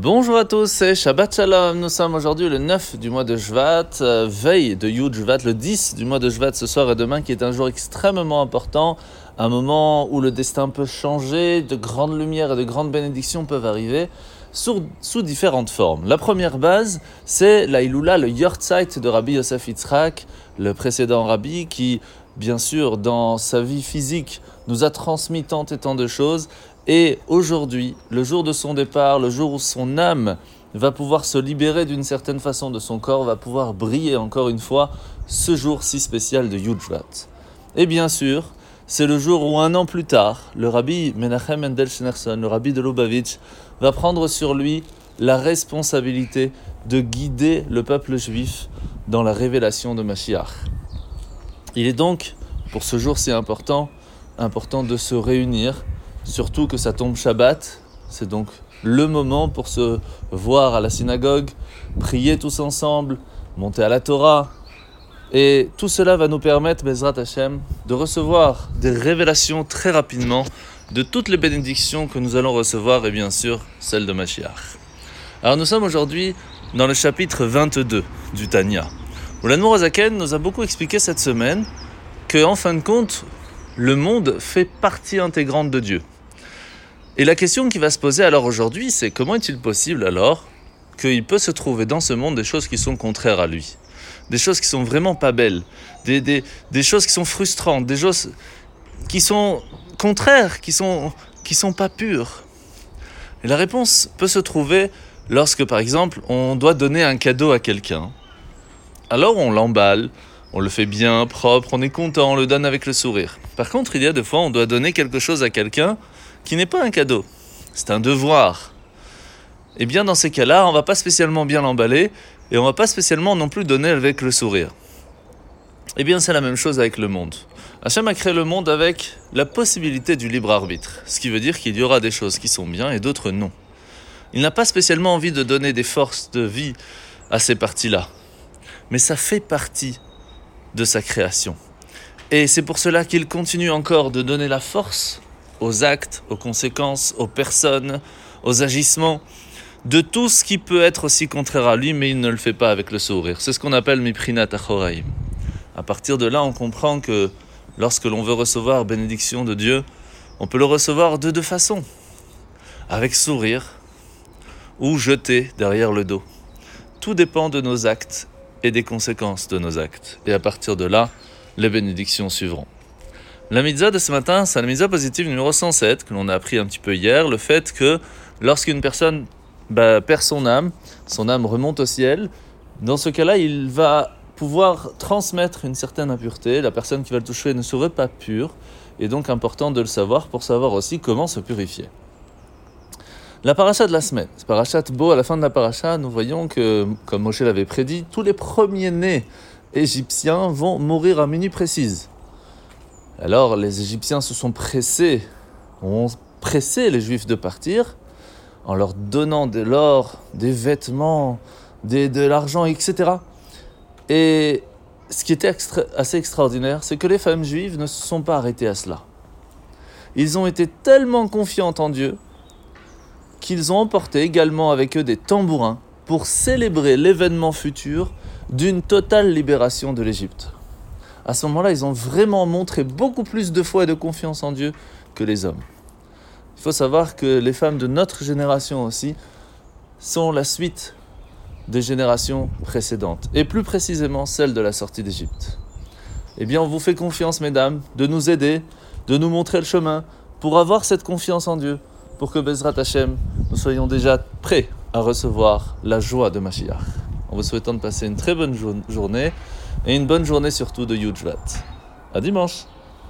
Bonjour à tous, c'est Shabbat Shalom. Nous sommes aujourd'hui le 9 du mois de Jvat, euh, veille de Yud Jvat, le 10 du mois de Jvat ce soir et demain, qui est un jour extrêmement important, un moment où le destin peut changer, de grandes lumières et de grandes bénédictions peuvent arriver sous, sous différentes formes. La première base, c'est la Iloula, le Yortzeit de Rabbi Yosef Yitzhak, le précédent Rabbi, qui, bien sûr, dans sa vie physique, nous a transmis tant et tant de choses et aujourd'hui, le jour de son départ, le jour où son âme va pouvoir se libérer d'une certaine façon de son corps, va pouvoir briller encore une fois ce jour si spécial de Yudjvat. Et bien sûr, c'est le jour où un an plus tard, le rabbi Menachem Mendel Schneerson, le rabbi de Lubavitch, va prendre sur lui la responsabilité de guider le peuple juif dans la révélation de Mashiach. Il est donc, pour ce jour si important, important de se réunir surtout que ça tombe Shabbat. C'est donc le moment pour se voir à la synagogue, prier tous ensemble, monter à la Torah. Et tout cela va nous permettre, Bezrat Hashem, de recevoir des révélations très rapidement de toutes les bénédictions que nous allons recevoir et bien sûr celle de Mashiach. Alors nous sommes aujourd'hui dans le chapitre 22 du Tanya, l'Anmour Azaken nous a beaucoup expliqué cette semaine que, en fin de compte, le monde fait partie intégrante de Dieu. Et la question qui va se poser alors aujourd'hui, c'est comment est-il possible alors qu'il peut se trouver dans ce monde des choses qui sont contraires à lui? Des choses qui sont vraiment pas belles, des, des, des choses qui sont frustrantes, des choses qui sont contraires, qui sont, qui sont pas pures. Et la réponse peut se trouver lorsque, par exemple, on doit donner un cadeau à quelqu'un. Alors on l'emballe, on le fait bien, propre, on est content, on le donne avec le sourire. Par contre, il y a des fois, on doit donner quelque chose à quelqu'un qui n'est pas un cadeau, c'est un devoir. Eh bien dans ces cas-là, on va pas spécialement bien l'emballer et on va pas spécialement non plus donner avec le sourire. Eh bien c'est la même chose avec le monde. Hachem a créé le monde avec la possibilité du libre arbitre, ce qui veut dire qu'il y aura des choses qui sont bien et d'autres non. Il n'a pas spécialement envie de donner des forces de vie à ces parties-là, mais ça fait partie de sa création. Et c'est pour cela qu'il continue encore de donner la force aux actes, aux conséquences, aux personnes, aux agissements, de tout ce qui peut être aussi contraire à lui, mais il ne le fait pas avec le sourire. C'est ce qu'on appelle Miprinat Achoraim. À partir de là, on comprend que lorsque l'on veut recevoir bénédiction de Dieu, on peut le recevoir de deux façons. Avec sourire ou jeter derrière le dos. Tout dépend de nos actes et des conséquences de nos actes. Et à partir de là, les bénédictions suivront. La mitzvah de ce matin, c'est la mitzvah positive numéro 107, que l'on a appris un petit peu hier, le fait que lorsqu'une personne bah, perd son âme, son âme remonte au ciel, dans ce cas-là, il va pouvoir transmettre une certaine impureté. La personne qui va le toucher ne serait pas pure, et donc important de le savoir pour savoir aussi comment se purifier. La paracha de la semaine, parachat beau, à la fin de la paracha, nous voyons que, comme Moshe l'avait prédit, tous les premiers-nés égyptiens vont mourir à minuit précise. Alors les Égyptiens se sont pressés, ont pressé les Juifs de partir en leur donnant de l'or, des vêtements, de l'argent, etc. Et ce qui était assez extraordinaire, c'est que les femmes juives ne se sont pas arrêtées à cela. Ils ont été tellement confiants en Dieu qu'ils ont emporté également avec eux des tambourins pour célébrer l'événement futur d'une totale libération de l'Égypte à ce moment-là, ils ont vraiment montré beaucoup plus de foi et de confiance en Dieu que les hommes. Il faut savoir que les femmes de notre génération aussi sont la suite des générations précédentes, et plus précisément celle de la sortie d'Égypte. Eh bien, on vous fait confiance, mesdames, de nous aider, de nous montrer le chemin, pour avoir cette confiance en Dieu, pour que Bezrat Hashem, nous soyons déjà prêts à recevoir la joie de Mashiach. En vous souhaitant de passer une très bonne journée et une bonne journée surtout de Yujvat. À dimanche